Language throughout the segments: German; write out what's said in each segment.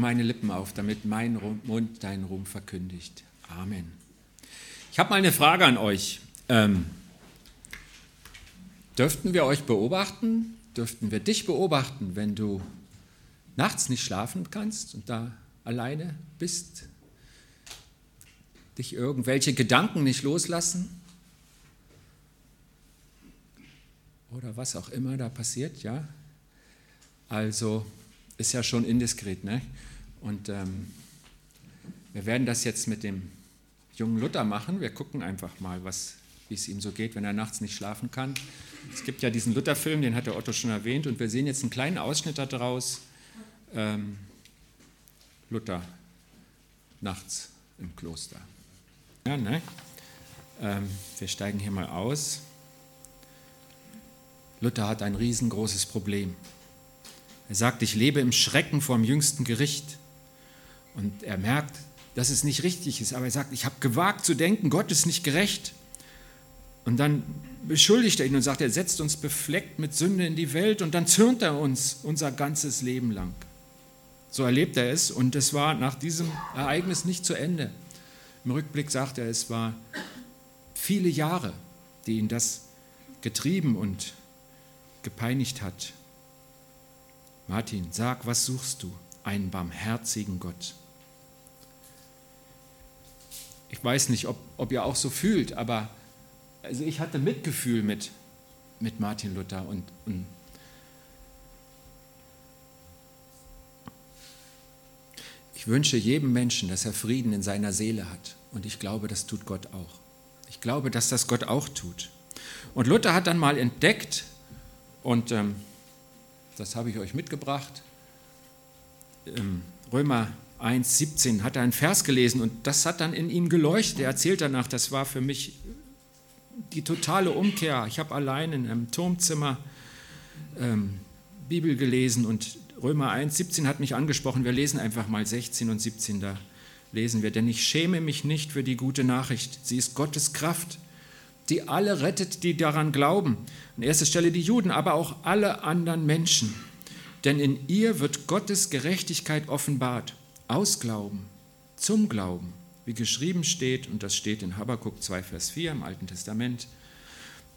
meine Lippen auf, damit mein Mund deinen Ruhm verkündigt. Amen. Ich habe mal eine Frage an euch. Ähm, dürften wir euch beobachten? Dürften wir dich beobachten, wenn du nachts nicht schlafen kannst und da alleine bist? Dich irgendwelche Gedanken nicht loslassen? Oder was auch immer da passiert, ja? Also ist ja schon indiskret, ne? Und ähm, wir werden das jetzt mit dem jungen Luther machen. Wir gucken einfach mal, wie es ihm so geht, wenn er nachts nicht schlafen kann. Es gibt ja diesen Luther-Film, den hat der Otto schon erwähnt, und wir sehen jetzt einen kleinen Ausschnitt daraus. Ähm, Luther nachts im Kloster. Ja, ne? Ähm, wir steigen hier mal aus. Luther hat ein riesengroßes Problem. Er sagt, ich lebe im Schrecken vor dem jüngsten Gericht. Und er merkt, dass es nicht richtig ist, aber er sagt, ich habe gewagt zu denken, Gott ist nicht gerecht. Und dann beschuldigt er ihn und sagt, er setzt uns befleckt mit Sünde in die Welt und dann zürnt er uns unser ganzes Leben lang. So erlebt er es und es war nach diesem Ereignis nicht zu Ende. Im Rückblick sagt er, es war viele Jahre, die ihn das getrieben und gepeinigt hat. Martin, sag, was suchst du? Einen barmherzigen Gott. Ich weiß nicht, ob, ob ihr auch so fühlt, aber also ich hatte Mitgefühl mit, mit Martin Luther und, und ich wünsche jedem Menschen, dass er Frieden in seiner Seele hat. Und ich glaube, das tut Gott auch. Ich glaube, dass das Gott auch tut. Und Luther hat dann mal entdeckt, und ähm, das habe ich euch mitgebracht, ähm, Römer 1, 17 hat er einen Vers gelesen und das hat dann in ihm geleuchtet. Er erzählt danach, das war für mich die totale Umkehr. Ich habe allein in einem Turmzimmer ähm, Bibel gelesen und Römer 1, 17 hat mich angesprochen. Wir lesen einfach mal 16 und 17, da lesen wir, denn ich schäme mich nicht für die gute Nachricht. Sie ist Gottes Kraft, die alle rettet, die daran glauben. An erster Stelle die Juden, aber auch alle anderen Menschen. Denn in ihr wird Gottes Gerechtigkeit offenbart aus Glauben zum Glauben, wie geschrieben steht, und das steht in Habakkuk 2, Vers 4 im Alten Testament,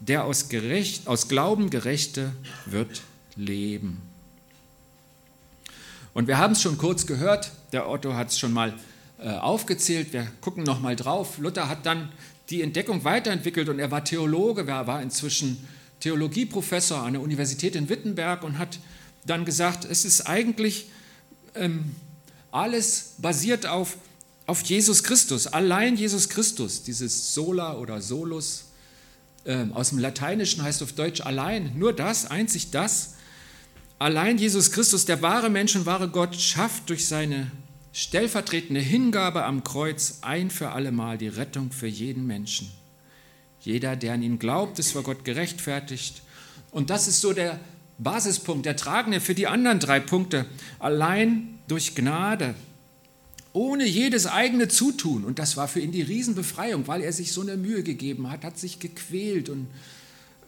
der aus, Gerecht, aus Glauben Gerechte wird leben. Und wir haben es schon kurz gehört, der Otto hat es schon mal äh, aufgezählt, wir gucken noch mal drauf. Luther hat dann die Entdeckung weiterentwickelt und er war Theologe, er war inzwischen Theologieprofessor an der Universität in Wittenberg und hat dann gesagt, es ist eigentlich ähm, alles basiert auf, auf Jesus Christus, allein Jesus Christus, dieses Sola oder Solus. Äh, aus dem Lateinischen heißt auf Deutsch allein, nur das, einzig das. Allein Jesus Christus, der wahre Mensch und wahre Gott, schafft durch seine stellvertretende Hingabe am Kreuz ein für allemal die Rettung für jeden Menschen. Jeder, der an ihn glaubt, ist vor Gott gerechtfertigt. Und das ist so der Basispunkt, der tragende für die anderen drei Punkte. Allein durch Gnade, ohne jedes eigene Zutun. Und das war für ihn die Riesenbefreiung, weil er sich so eine Mühe gegeben hat, hat sich gequält und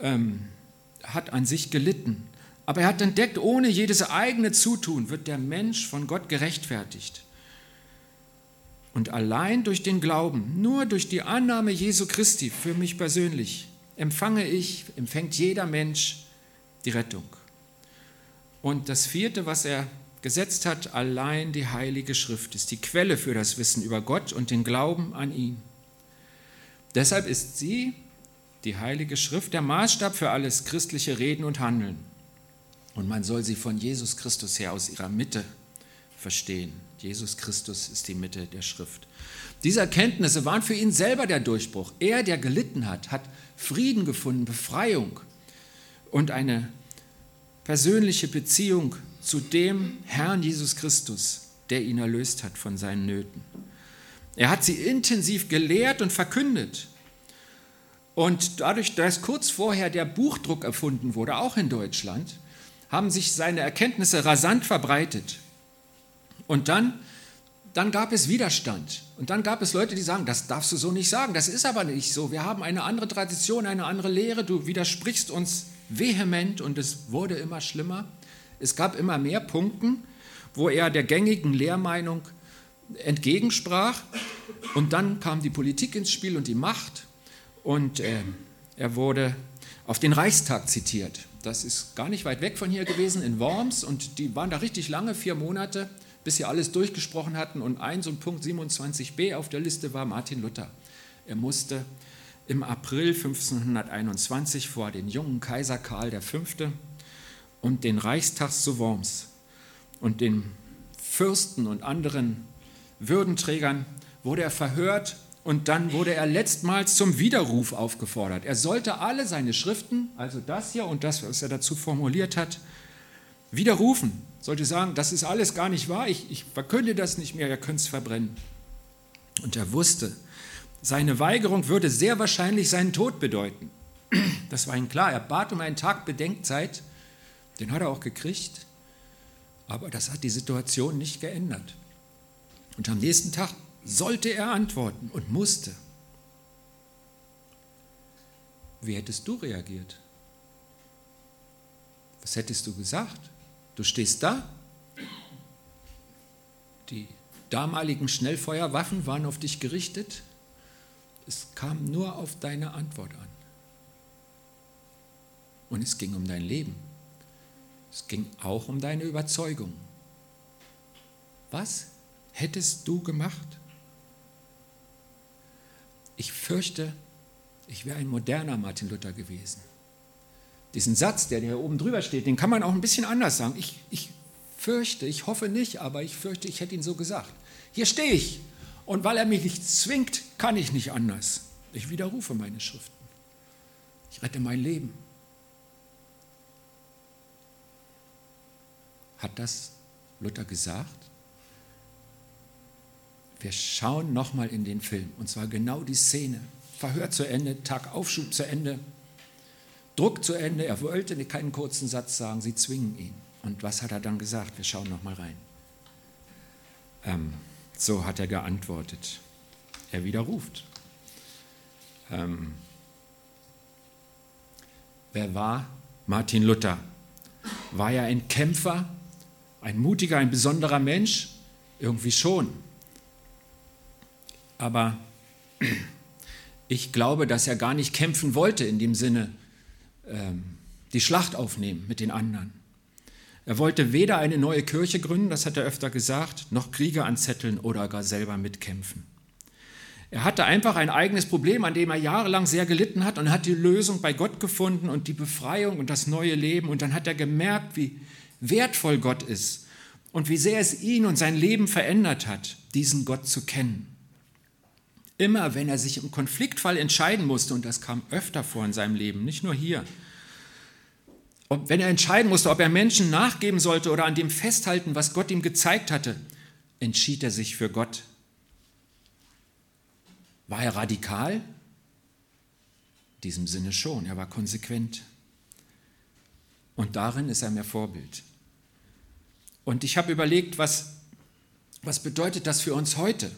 ähm, hat an sich gelitten. Aber er hat entdeckt, ohne jedes eigene Zutun wird der Mensch von Gott gerechtfertigt. Und allein durch den Glauben, nur durch die Annahme Jesu Christi für mich persönlich, empfange ich, empfängt jeder Mensch die Rettung. Und das vierte, was er gesetzt hat, allein die Heilige Schrift ist die Quelle für das Wissen über Gott und den Glauben an ihn. Deshalb ist sie, die Heilige Schrift, der Maßstab für alles christliche Reden und Handeln. Und man soll sie von Jesus Christus her aus ihrer Mitte verstehen. Jesus Christus ist die Mitte der Schrift. Diese Erkenntnisse waren für ihn selber der Durchbruch. Er, der gelitten hat, hat Frieden gefunden, Befreiung und eine persönliche Beziehung zu dem Herrn Jesus Christus, der ihn erlöst hat von seinen Nöten. Er hat sie intensiv gelehrt und verkündet. Und dadurch, dass kurz vorher der Buchdruck erfunden wurde, auch in Deutschland, haben sich seine Erkenntnisse rasant verbreitet. Und dann, dann gab es Widerstand. Und dann gab es Leute, die sagen, das darfst du so nicht sagen, das ist aber nicht so. Wir haben eine andere Tradition, eine andere Lehre, du widersprichst uns vehement und es wurde immer schlimmer. Es gab immer mehr Punkte, wo er der gängigen Lehrmeinung entgegensprach. Und dann kam die Politik ins Spiel und die Macht. Und äh, er wurde auf den Reichstag zitiert. Das ist gar nicht weit weg von hier gewesen, in Worms. Und die waren da richtig lange, vier Monate, bis sie alles durchgesprochen hatten. Und ein so ein Punkt 27b auf der Liste war Martin Luther. Er musste im April 1521 vor den jungen Kaiser Karl V. und den Reichstag zu Worms und den Fürsten und anderen Würdenträgern wurde er verhört und dann wurde er letztmals zum Widerruf aufgefordert. Er sollte alle seine Schriften, also das hier und das, was er dazu formuliert hat, widerrufen. Sollte sagen, das ist alles gar nicht wahr, ich, ich verkünde das nicht mehr, ihr könnt es verbrennen. Und er wusste, seine Weigerung würde sehr wahrscheinlich seinen Tod bedeuten. Das war ihm klar. Er bat um einen Tag Bedenkzeit. Den hat er auch gekriegt. Aber das hat die Situation nicht geändert. Und am nächsten Tag sollte er antworten und musste. Wie hättest du reagiert? Was hättest du gesagt? Du stehst da. Die damaligen Schnellfeuerwaffen waren auf dich gerichtet. Es kam nur auf deine Antwort an. Und es ging um dein Leben. Es ging auch um deine Überzeugung. Was hättest du gemacht? Ich fürchte, ich wäre ein moderner Martin Luther gewesen. Diesen Satz, der hier oben drüber steht, den kann man auch ein bisschen anders sagen. Ich, ich fürchte, ich hoffe nicht, aber ich fürchte, ich hätte ihn so gesagt. Hier stehe ich und weil er mich nicht zwingt, kann ich nicht anders. Ich widerrufe meine Schriften. Ich rette mein Leben. Hat das Luther gesagt? Wir schauen nochmal in den Film, und zwar genau die Szene. Verhör zu Ende, Tagaufschub zu Ende, Druck zu Ende. Er wollte keinen kurzen Satz sagen, sie zwingen ihn. Und was hat er dann gesagt? Wir schauen nochmal rein. Ähm, so hat er geantwortet. Er widerruft. Ähm, wer war Martin Luther? War er ein Kämpfer, ein mutiger, ein besonderer Mensch? Irgendwie schon. Aber ich glaube, dass er gar nicht kämpfen wollte in dem Sinne, ähm, die Schlacht aufnehmen mit den anderen. Er wollte weder eine neue Kirche gründen, das hat er öfter gesagt, noch Kriege anzetteln oder gar selber mitkämpfen. Er hatte einfach ein eigenes Problem, an dem er jahrelang sehr gelitten hat und hat die Lösung bei Gott gefunden und die Befreiung und das neue Leben. Und dann hat er gemerkt, wie wertvoll Gott ist und wie sehr es ihn und sein Leben verändert hat, diesen Gott zu kennen. Immer wenn er sich im Konfliktfall entscheiden musste, und das kam öfter vor in seinem Leben, nicht nur hier, ob, wenn er entscheiden musste, ob er Menschen nachgeben sollte oder an dem festhalten, was Gott ihm gezeigt hatte, entschied er sich für Gott. War er radikal? In diesem Sinne schon, er war konsequent. Und darin ist er mir Vorbild. Und ich habe überlegt, was, was bedeutet das für uns heute?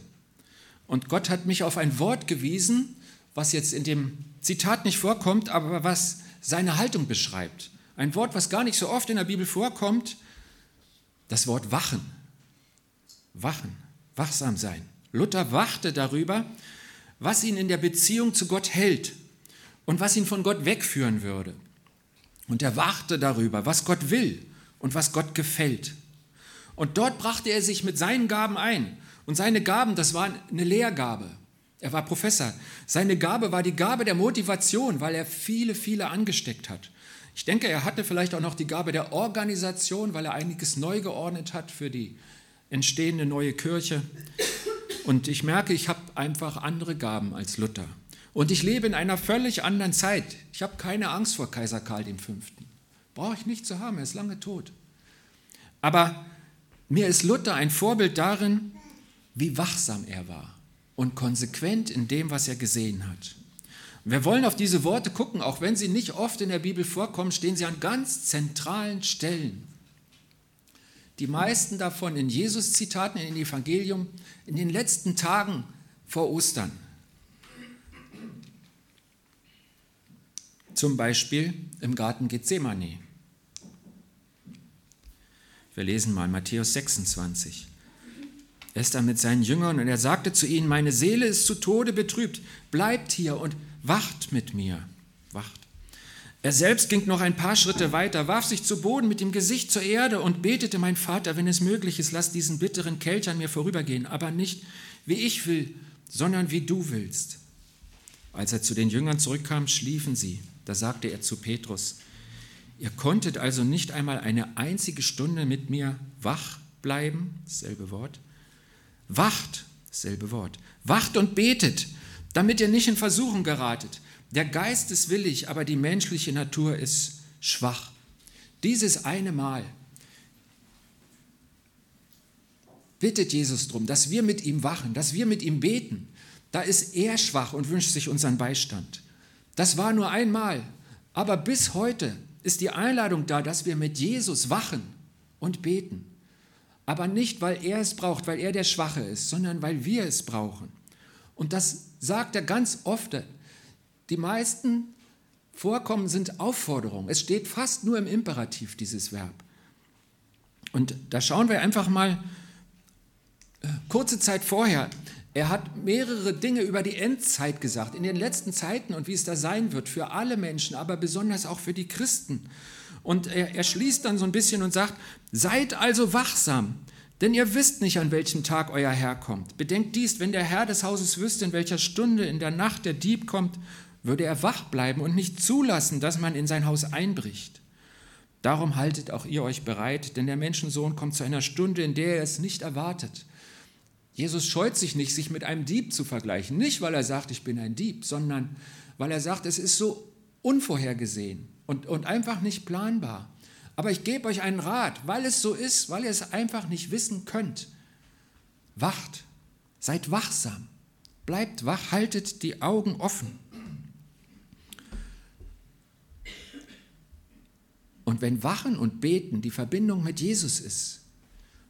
Und Gott hat mich auf ein Wort gewiesen, was jetzt in dem Zitat nicht vorkommt, aber was seine Haltung beschreibt. Ein Wort, was gar nicht so oft in der Bibel vorkommt, das Wort wachen. Wachen, wachsam sein. Luther wachte darüber, was ihn in der Beziehung zu Gott hält und was ihn von Gott wegführen würde. Und er wachte darüber, was Gott will und was Gott gefällt. Und dort brachte er sich mit seinen Gaben ein. Und seine Gaben, das war eine Lehrgabe. Er war Professor. Seine Gabe war die Gabe der Motivation, weil er viele, viele angesteckt hat. Ich denke, er hatte vielleicht auch noch die Gabe der Organisation, weil er einiges neu geordnet hat für die entstehende neue Kirche. Und ich merke, ich habe einfach andere Gaben als Luther. Und ich lebe in einer völlig anderen Zeit. Ich habe keine Angst vor Kaiser Karl V. Brauche ich nicht zu haben, er ist lange tot. Aber mir ist Luther ein Vorbild darin, wie wachsam er war und konsequent in dem, was er gesehen hat. Wir wollen auf diese Worte gucken, auch wenn sie nicht oft in der Bibel vorkommen, stehen sie an ganz zentralen Stellen. Die meisten davon in Jesus-Zitaten, in den Evangelium, in den letzten Tagen vor Ostern. Zum Beispiel im Garten Gethsemane. Wir lesen mal Matthäus 26. Er ist da mit seinen Jüngern und er sagte zu ihnen, meine Seele ist zu Tode betrübt, bleibt hier und wacht mit mir. Wacht. Er selbst ging noch ein paar Schritte weiter, warf sich zu Boden mit dem Gesicht zur Erde und betete, mein Vater, wenn es möglich ist, lass diesen bitteren Kelch an mir vorübergehen, aber nicht wie ich will, sondern wie du willst. Als er zu den Jüngern zurückkam, schliefen sie. Da sagte er zu Petrus, ihr konntet also nicht einmal eine einzige Stunde mit mir wach bleiben, dasselbe Wort. Wacht, dasselbe Wort. Wacht und betet, damit ihr nicht in Versuchung geratet. Der Geist ist willig, aber die menschliche Natur ist schwach. Dieses eine Mal bittet Jesus darum, dass wir mit ihm wachen, dass wir mit ihm beten. Da ist er schwach und wünscht sich unseren Beistand. Das war nur einmal, aber bis heute ist die Einladung da, dass wir mit Jesus wachen und beten. Aber nicht, weil er es braucht, weil er der Schwache ist, sondern weil wir es brauchen. Und das sagt er ganz oft die meisten Vorkommen sind Aufforderungen. Es steht fast nur im Imperativ, dieses Verb. Und da schauen wir einfach mal äh, kurze Zeit vorher. Er hat mehrere Dinge über die Endzeit gesagt, in den letzten Zeiten und wie es da sein wird für alle Menschen, aber besonders auch für die Christen. Und er, er schließt dann so ein bisschen und sagt, seid also wachsam, denn ihr wisst nicht, an welchem Tag euer Herr kommt. Bedenkt dies, wenn der Herr des Hauses wüsste, in welcher Stunde in der Nacht der Dieb kommt, würde er wach bleiben und nicht zulassen, dass man in sein Haus einbricht. Darum haltet auch ihr euch bereit, denn der Menschensohn kommt zu einer Stunde, in der er es nicht erwartet. Jesus scheut sich nicht, sich mit einem Dieb zu vergleichen. Nicht, weil er sagt, ich bin ein Dieb, sondern weil er sagt, es ist so unvorhergesehen und, und einfach nicht planbar. Aber ich gebe euch einen Rat, weil es so ist, weil ihr es einfach nicht wissen könnt. Wacht, seid wachsam, bleibt wach, haltet die Augen offen. Und wenn Wachen und Beten die Verbindung mit Jesus ist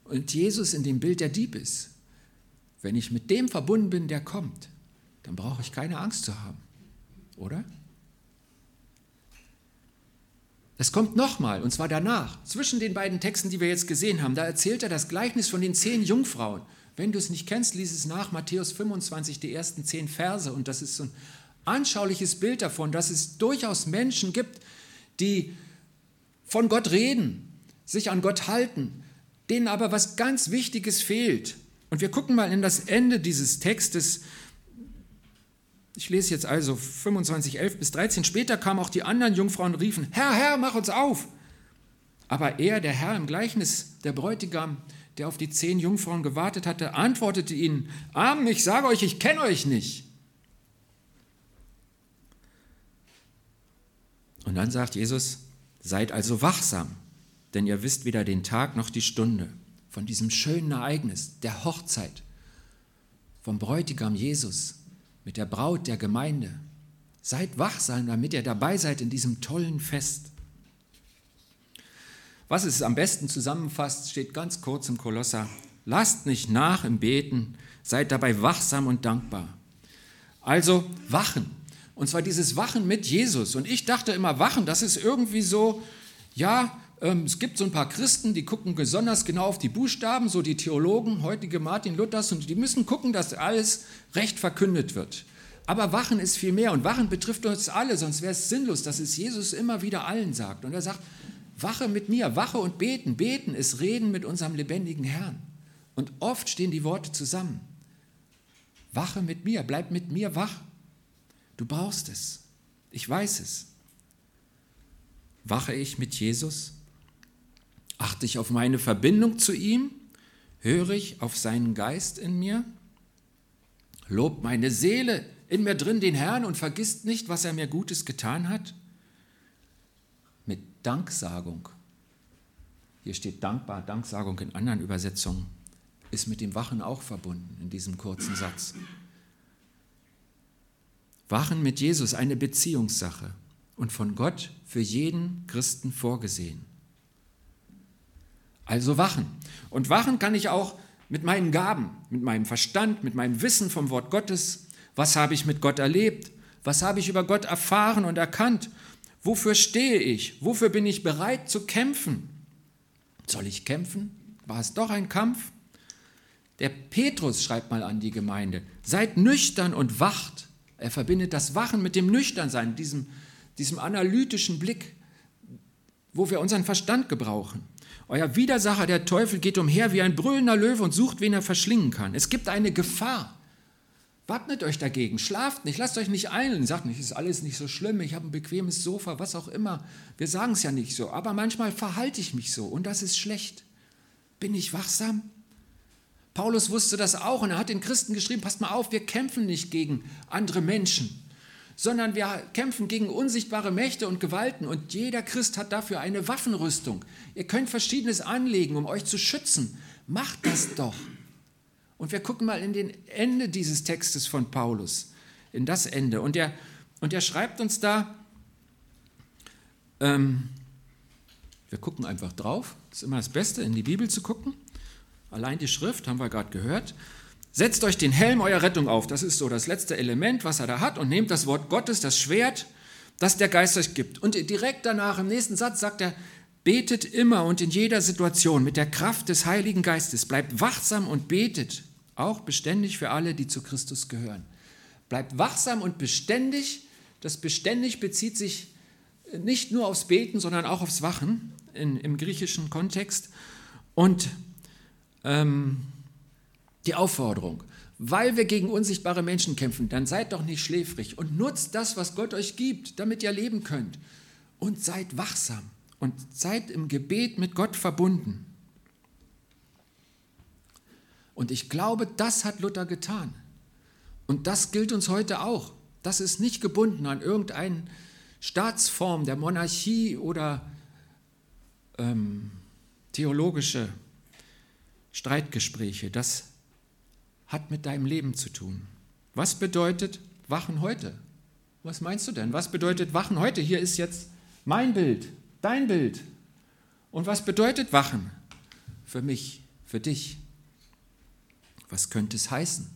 und Jesus in dem Bild der Dieb ist, wenn ich mit dem verbunden bin, der kommt, dann brauche ich keine Angst zu haben, oder? Es kommt nochmal, und zwar danach, zwischen den beiden Texten, die wir jetzt gesehen haben. Da erzählt er das Gleichnis von den zehn Jungfrauen. Wenn du es nicht kennst, lies es nach, Matthäus 25, die ersten zehn Verse. Und das ist so ein anschauliches Bild davon, dass es durchaus Menschen gibt, die von Gott reden, sich an Gott halten, denen aber was ganz Wichtiges fehlt. Und wir gucken mal in das Ende dieses Textes. Ich lese jetzt also 25, 11 bis 13. Später kamen auch die anderen Jungfrauen und riefen, Herr, Herr, mach uns auf. Aber er, der Herr im Gleichnis, der Bräutigam, der auf die zehn Jungfrauen gewartet hatte, antwortete ihnen, Amen, ich sage euch, ich kenne euch nicht. Und dann sagt Jesus, Seid also wachsam, denn ihr wisst weder den Tag noch die Stunde von diesem schönen Ereignis der Hochzeit vom Bräutigam Jesus mit der Braut der Gemeinde. Seid wachsam, damit ihr dabei seid in diesem tollen Fest. Was es am besten zusammenfasst, steht ganz kurz im Kolosser. Lasst nicht nach im Beten, seid dabei wachsam und dankbar. Also wachen, und zwar dieses Wachen mit Jesus. Und ich dachte immer, Wachen, das ist irgendwie so, ja, es gibt so ein paar Christen, die gucken besonders genau auf die Buchstaben, so die Theologen, heutige Martin Luthers, und die müssen gucken, dass alles recht verkündet wird. Aber Wachen ist viel mehr und Wachen betrifft uns alle, sonst wäre es sinnlos, dass es Jesus immer wieder allen sagt. Und er sagt, wache mit mir, wache und beten. Beten ist Reden mit unserem lebendigen Herrn. Und oft stehen die Worte zusammen. Wache mit mir, bleib mit mir wach. Du brauchst es. Ich weiß es. Wache ich mit Jesus? Achte ich auf meine Verbindung zu ihm? Höre ich auf seinen Geist in mir? Lobt meine Seele in mir drin den Herrn und vergisst nicht, was er mir Gutes getan hat? Mit Danksagung. Hier steht dankbar, Danksagung in anderen Übersetzungen, ist mit dem Wachen auch verbunden in diesem kurzen Satz. Wachen mit Jesus eine Beziehungssache und von Gott für jeden Christen vorgesehen. Also wachen. Und wachen kann ich auch mit meinen Gaben, mit meinem Verstand, mit meinem Wissen vom Wort Gottes. Was habe ich mit Gott erlebt? Was habe ich über Gott erfahren und erkannt? Wofür stehe ich? Wofür bin ich bereit zu kämpfen? Soll ich kämpfen? War es doch ein Kampf? Der Petrus schreibt mal an die Gemeinde, seid nüchtern und wacht. Er verbindet das Wachen mit dem Nüchternsein, diesem, diesem analytischen Blick, wo wir unseren Verstand gebrauchen. Euer Widersacher, der Teufel, geht umher wie ein brüllender Löwe und sucht, wen er verschlingen kann. Es gibt eine Gefahr. Wappnet euch dagegen, schlaft nicht, lasst euch nicht eilen, sagt nicht, ist alles nicht so schlimm, ich habe ein bequemes Sofa, was auch immer. Wir sagen es ja nicht so, aber manchmal verhalte ich mich so und das ist schlecht. Bin ich wachsam? Paulus wusste das auch und er hat den Christen geschrieben, passt mal auf, wir kämpfen nicht gegen andere Menschen, sondern wir kämpfen gegen unsichtbare Mächte und Gewalten und jeder Christ hat dafür eine Waffenrüstung. Ihr könnt verschiedenes anlegen, um euch zu schützen. Macht das doch. Und wir gucken mal in den Ende dieses Textes von Paulus, in das Ende. Und er, und er schreibt uns da, ähm, wir gucken einfach drauf, das ist immer das Beste, in die Bibel zu gucken. Allein die Schrift haben wir gerade gehört. Setzt euch den Helm eurer Rettung auf, das ist so das letzte Element, was er da hat, und nehmt das Wort Gottes, das Schwert, das der Geist euch gibt. Und direkt danach im nächsten Satz sagt er, betet immer und in jeder Situation mit der Kraft des Heiligen Geistes, bleibt wachsam und betet auch beständig für alle, die zu Christus gehören. Bleibt wachsam und beständig. Das beständig bezieht sich nicht nur aufs Beten, sondern auch aufs Wachen in, im griechischen Kontext. Und ähm, die Aufforderung, weil wir gegen unsichtbare Menschen kämpfen, dann seid doch nicht schläfrig und nutzt das, was Gott euch gibt, damit ihr leben könnt. Und seid wachsam und seid im Gebet mit Gott verbunden. Und ich glaube, das hat Luther getan. Und das gilt uns heute auch. Das ist nicht gebunden an irgendeine Staatsform der Monarchie oder ähm, theologische Streitgespräche. Das hat mit deinem Leben zu tun. Was bedeutet Wachen heute? Was meinst du denn? Was bedeutet Wachen heute? Hier ist jetzt mein Bild, dein Bild. Und was bedeutet Wachen für mich, für dich? Was könnte es heißen?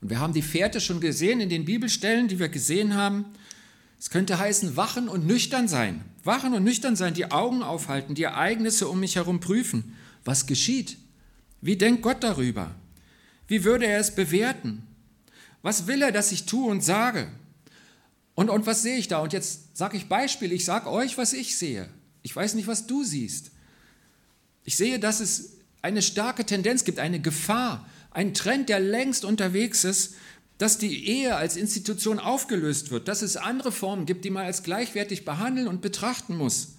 Und wir haben die Fährte schon gesehen in den Bibelstellen, die wir gesehen haben. Es könnte heißen, wachen und nüchtern sein. Wachen und nüchtern sein, die Augen aufhalten, die Ereignisse um mich herum prüfen. Was geschieht? Wie denkt Gott darüber? Wie würde er es bewerten? Was will er, dass ich tue und sage? Und, und was sehe ich da? Und jetzt sage ich Beispiel, ich sage euch, was ich sehe. Ich weiß nicht, was du siehst. Ich sehe, dass es eine starke Tendenz gibt, eine Gefahr, ein Trend, der längst unterwegs ist, dass die Ehe als Institution aufgelöst wird, dass es andere Formen gibt, die man als gleichwertig behandeln und betrachten muss.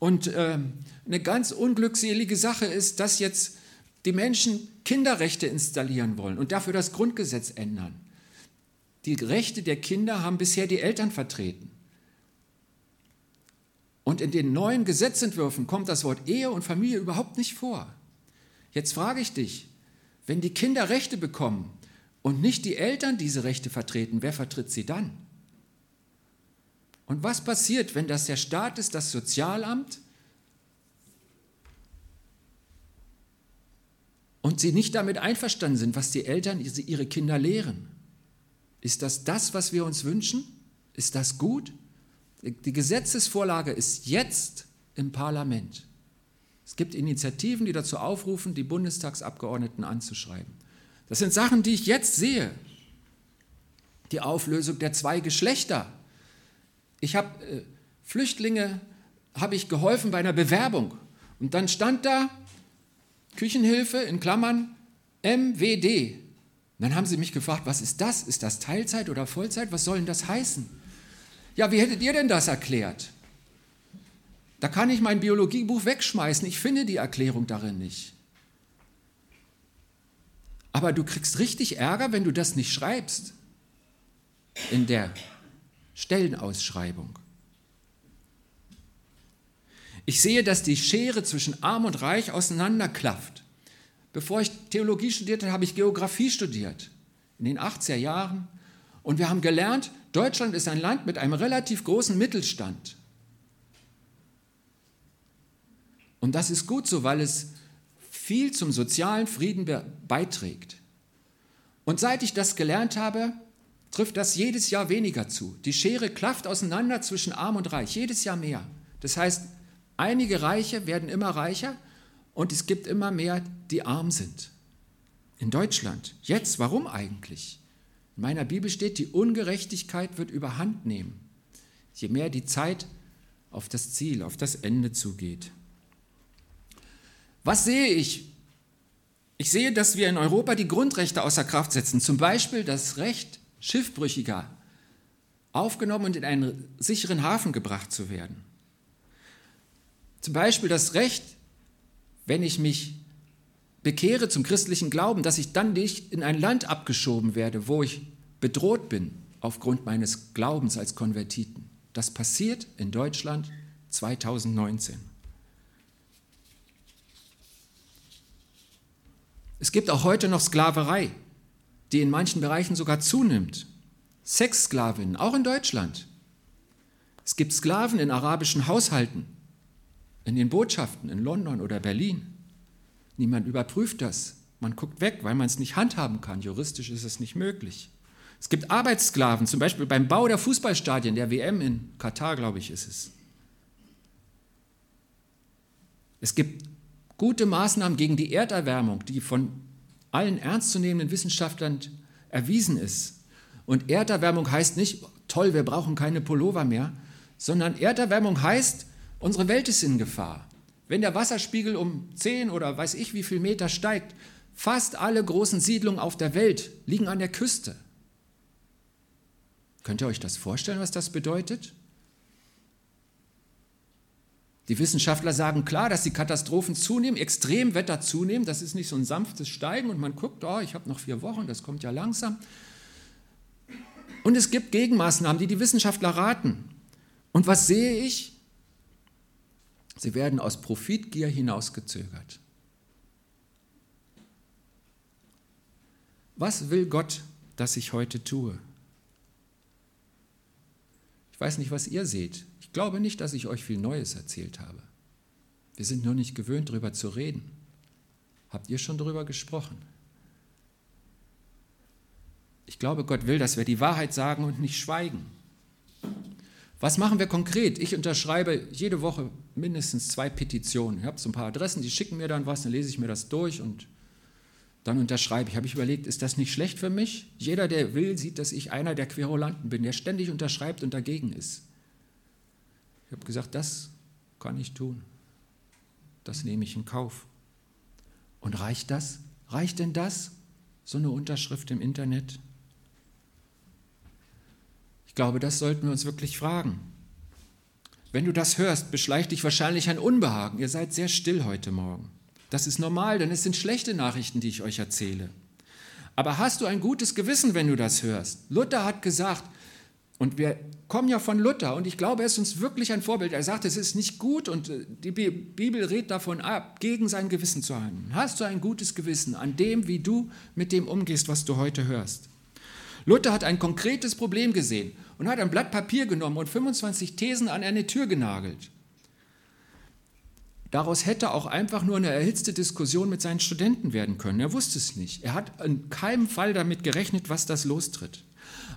Und äh, eine ganz unglückselige Sache ist, dass jetzt die Menschen Kinderrechte installieren wollen und dafür das Grundgesetz ändern. Die Rechte der Kinder haben bisher die Eltern vertreten. Und in den neuen Gesetzentwürfen kommt das Wort Ehe und Familie überhaupt nicht vor. Jetzt frage ich dich, wenn die Kinder Rechte bekommen und nicht die Eltern diese Rechte vertreten, wer vertritt sie dann? Und was passiert, wenn das der Staat ist, das Sozialamt, und sie nicht damit einverstanden sind, was die Eltern ihre Kinder lehren? Ist das das, was wir uns wünschen? Ist das gut? Die Gesetzesvorlage ist jetzt im Parlament. Es gibt Initiativen, die dazu aufrufen, die Bundestagsabgeordneten anzuschreiben. Das sind Sachen, die ich jetzt sehe. Die Auflösung der zwei Geschlechter. Ich habe äh, Flüchtlinge, habe ich geholfen bei einer Bewerbung. Und dann stand da Küchenhilfe in Klammern MWD. Dann haben sie mich gefragt, was ist das? Ist das Teilzeit oder Vollzeit? Was soll denn das heißen? Ja, wie hättet ihr denn das erklärt? Da kann ich mein Biologiebuch wegschmeißen, ich finde die Erklärung darin nicht. Aber du kriegst richtig Ärger, wenn du das nicht schreibst in der Stellenausschreibung. Ich sehe, dass die Schere zwischen Arm und Reich auseinanderklafft. Bevor ich Theologie studierte, habe ich Geografie studiert in den 80er Jahren. Und wir haben gelernt, Deutschland ist ein Land mit einem relativ großen Mittelstand. Und das ist gut so, weil es viel zum sozialen Frieden beiträgt. Und seit ich das gelernt habe, trifft das jedes Jahr weniger zu. Die Schere klafft auseinander zwischen arm und reich, jedes Jahr mehr. Das heißt, Einige Reiche werden immer reicher und es gibt immer mehr, die arm sind. In Deutschland. Jetzt, warum eigentlich? In meiner Bibel steht, die Ungerechtigkeit wird überhand nehmen, je mehr die Zeit auf das Ziel, auf das Ende zugeht. Was sehe ich? Ich sehe, dass wir in Europa die Grundrechte außer Kraft setzen, zum Beispiel das Recht Schiffbrüchiger aufgenommen und in einen sicheren Hafen gebracht zu werden. Zum Beispiel das Recht, wenn ich mich bekehre zum christlichen Glauben, dass ich dann nicht in ein Land abgeschoben werde, wo ich bedroht bin aufgrund meines Glaubens als Konvertiten. Das passiert in Deutschland 2019. Es gibt auch heute noch Sklaverei, die in manchen Bereichen sogar zunimmt. Sexsklavinnen, auch in Deutschland. Es gibt Sklaven in arabischen Haushalten, in den Botschaften in London oder Berlin. Niemand überprüft das. Man guckt weg, weil man es nicht handhaben kann. Juristisch ist es nicht möglich. Es gibt Arbeitssklaven, zum Beispiel beim Bau der Fußballstadien, der WM in Katar, glaube ich, ist es. Es gibt gute Maßnahmen gegen die Erderwärmung, die von allen ernstzunehmenden Wissenschaftlern erwiesen ist. Und Erderwärmung heißt nicht, toll, wir brauchen keine Pullover mehr, sondern Erderwärmung heißt, unsere Welt ist in Gefahr. Wenn der Wasserspiegel um 10 oder weiß ich wie viel Meter steigt, fast alle großen Siedlungen auf der Welt liegen an der Küste. Könnt ihr euch das vorstellen, was das bedeutet? Die Wissenschaftler sagen klar, dass die Katastrophen zunehmen, Extremwetter zunehmen. Das ist nicht so ein sanftes Steigen und man guckt, oh, ich habe noch vier Wochen, das kommt ja langsam. Und es gibt Gegenmaßnahmen, die die Wissenschaftler raten. Und was sehe ich? Sie werden aus Profitgier hinausgezögert. Was will Gott, dass ich heute tue? Ich weiß nicht, was ihr seht. Ich glaube nicht, dass ich euch viel Neues erzählt habe. Wir sind nur nicht gewöhnt, darüber zu reden. Habt ihr schon darüber gesprochen? Ich glaube, Gott will, dass wir die Wahrheit sagen und nicht schweigen. Was machen wir konkret? Ich unterschreibe jede Woche mindestens zwei Petitionen. Ich habe so ein paar Adressen, die schicken mir dann was, dann lese ich mir das durch und dann unterschreibe ich. Habe ich überlegt, ist das nicht schlecht für mich? Jeder, der will, sieht, dass ich einer der Querulanten bin, der ständig unterschreibt und dagegen ist. Ich habe gesagt, das kann ich tun. Das nehme ich in Kauf. Und reicht das? Reicht denn das? So eine Unterschrift im Internet? Ich glaube, das sollten wir uns wirklich fragen. Wenn du das hörst, beschleicht dich wahrscheinlich ein Unbehagen. Ihr seid sehr still heute Morgen. Das ist normal, denn es sind schlechte Nachrichten, die ich euch erzähle. Aber hast du ein gutes Gewissen, wenn du das hörst? Luther hat gesagt, und wir kommen ja von Luther, und ich glaube, er ist uns wirklich ein Vorbild. Er sagt, es ist nicht gut, und äh, die Bibel rät davon ab, gegen sein Gewissen zu handeln. Hast du ein gutes Gewissen an dem, wie du mit dem umgehst, was du heute hörst? Luther hat ein konkretes Problem gesehen und hat ein Blatt Papier genommen und 25 Thesen an eine Tür genagelt. Daraus hätte auch einfach nur eine erhitzte Diskussion mit seinen Studenten werden können. Er wusste es nicht. Er hat in keinem Fall damit gerechnet, was das lostritt.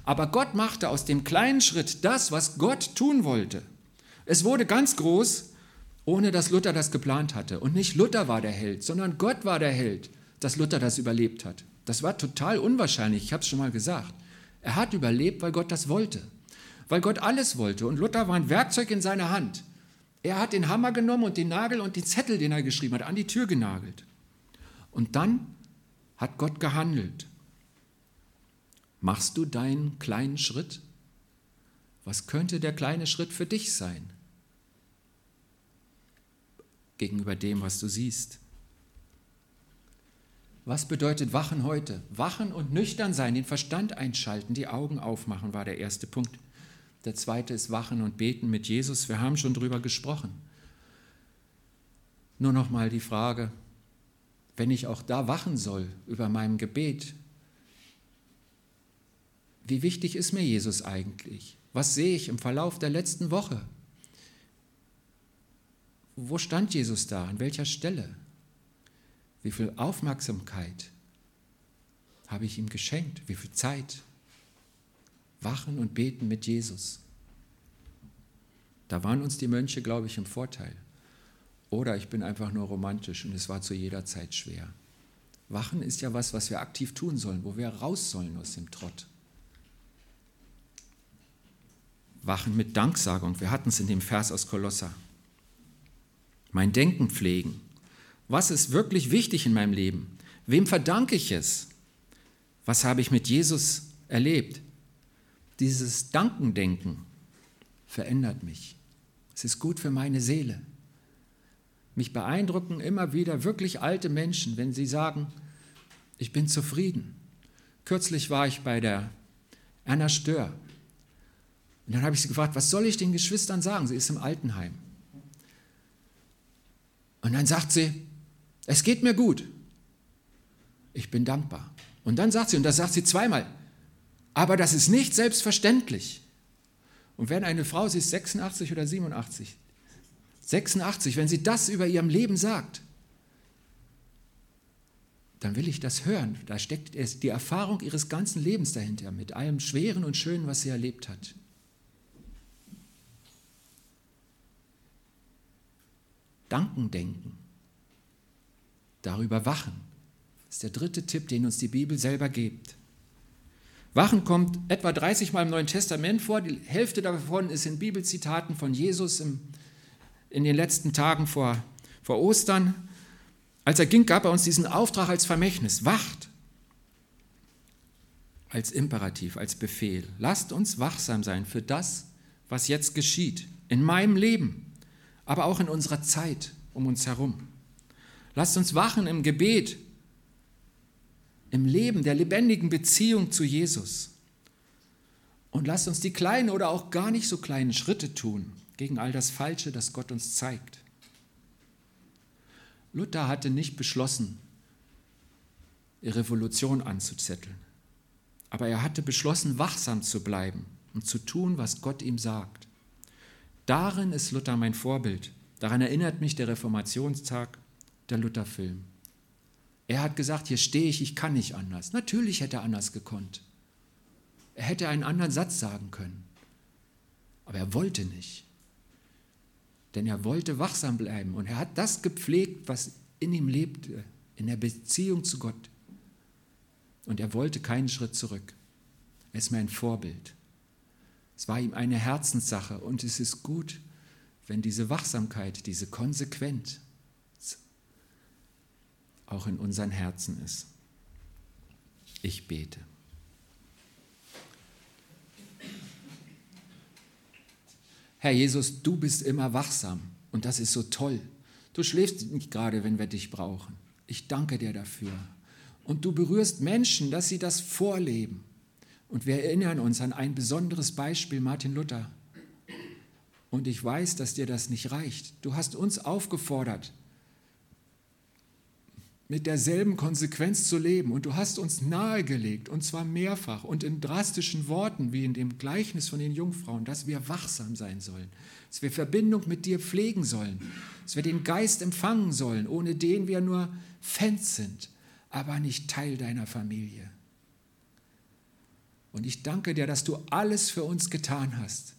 Aber Gott machte aus dem kleinen Schritt das, was Gott tun wollte. Es wurde ganz groß, ohne dass Luther das geplant hatte. Und nicht Luther war der Held, sondern Gott war der Held, dass Luther das überlebt hat. Das war total unwahrscheinlich, ich habe es schon mal gesagt. Er hat überlebt, weil Gott das wollte. Weil Gott alles wollte. Und Luther war ein Werkzeug in seiner Hand. Er hat den Hammer genommen und den Nagel und den Zettel, den er geschrieben hat, an die Tür genagelt. Und dann hat Gott gehandelt. Machst du deinen kleinen Schritt? Was könnte der kleine Schritt für dich sein? Gegenüber dem, was du siehst. Was bedeutet Wachen heute? Wachen und nüchtern sein, den Verstand einschalten, die Augen aufmachen, war der erste Punkt. Der zweite ist Wachen und Beten mit Jesus. Wir haben schon drüber gesprochen. Nur noch mal die Frage, wenn ich auch da wachen soll über meinem Gebet, wie wichtig ist mir Jesus eigentlich? Was sehe ich im Verlauf der letzten Woche? Wo stand Jesus da? An welcher Stelle? Wie viel Aufmerksamkeit habe ich ihm geschenkt? Wie viel Zeit? Wachen und beten mit Jesus. Da waren uns die Mönche, glaube ich, im Vorteil. oder ich bin einfach nur romantisch und es war zu jeder Zeit schwer. Wachen ist ja was, was wir aktiv tun sollen, wo wir raus sollen aus dem Trott. Wachen mit Danksagung. Wir hatten es in dem Vers aus Kolosser. Mein Denken pflegen. Was ist wirklich wichtig in meinem Leben? Wem verdanke ich es? Was habe ich mit Jesus erlebt? Dieses Dankendenken verändert mich. Es ist gut für meine Seele. Mich beeindrucken immer wieder wirklich alte Menschen, wenn sie sagen, ich bin zufrieden. Kürzlich war ich bei der Anna Stör. Und dann habe ich sie gefragt, was soll ich den Geschwistern sagen? Sie ist im Altenheim. Und dann sagt sie, es geht mir gut. Ich bin dankbar. Und dann sagt sie, und das sagt sie zweimal, aber das ist nicht selbstverständlich. Und wenn eine Frau, sie ist 86 oder 87, 86, wenn sie das über ihrem Leben sagt, dann will ich das hören. Da steckt die Erfahrung ihres ganzen Lebens dahinter, mit allem Schweren und Schönen, was sie erlebt hat. Danken denken, darüber wachen, das ist der dritte Tipp, den uns die Bibel selber gibt. Wachen kommt etwa 30 Mal im Neuen Testament vor. Die Hälfte davon ist in Bibelzitaten von Jesus im, in den letzten Tagen vor, vor Ostern. Als er ging, gab er uns diesen Auftrag als Vermächtnis. Wacht! Als Imperativ, als Befehl. Lasst uns wachsam sein für das, was jetzt geschieht. In meinem Leben, aber auch in unserer Zeit um uns herum. Lasst uns wachen im Gebet, im Leben der lebendigen Beziehung zu Jesus. Und lasst uns die kleinen oder auch gar nicht so kleinen Schritte tun gegen all das Falsche, das Gott uns zeigt. Luther hatte nicht beschlossen, die Revolution anzuzetteln, aber er hatte beschlossen, wachsam zu bleiben und zu tun, was Gott ihm sagt. Darin ist Luther mein Vorbild. Daran erinnert mich der Reformationstag, der Lutherfilm. Er hat gesagt, hier stehe ich, ich kann nicht anders. Natürlich hätte er anders gekonnt. Er hätte einen anderen Satz sagen können. Aber er wollte nicht. Denn er wollte wachsam bleiben und er hat das gepflegt, was in ihm lebte, in der Beziehung zu Gott. Und er wollte keinen Schritt zurück. Er ist mir ein Vorbild. Es war ihm eine Herzenssache und es ist gut, wenn diese Wachsamkeit, diese Konsequenz auch in unseren Herzen ist. Ich bete. Herr Jesus, du bist immer wachsam und das ist so toll. Du schläfst nicht gerade, wenn wir dich brauchen. Ich danke dir dafür. Und du berührst Menschen, dass sie das vorleben. Und wir erinnern uns an ein besonderes Beispiel, Martin Luther. Und ich weiß, dass dir das nicht reicht. Du hast uns aufgefordert, mit derselben Konsequenz zu leben. Und du hast uns nahegelegt, und zwar mehrfach und in drastischen Worten, wie in dem Gleichnis von den Jungfrauen, dass wir wachsam sein sollen, dass wir Verbindung mit dir pflegen sollen, dass wir den Geist empfangen sollen, ohne den wir nur Fans sind, aber nicht Teil deiner Familie. Und ich danke dir, dass du alles für uns getan hast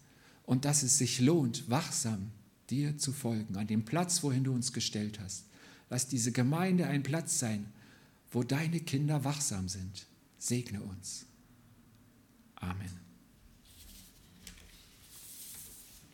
und dass es sich lohnt, wachsam dir zu folgen, an dem Platz, wohin du uns gestellt hast. Lass diese Gemeinde ein Platz sein, wo deine Kinder wachsam sind. Segne uns. Amen.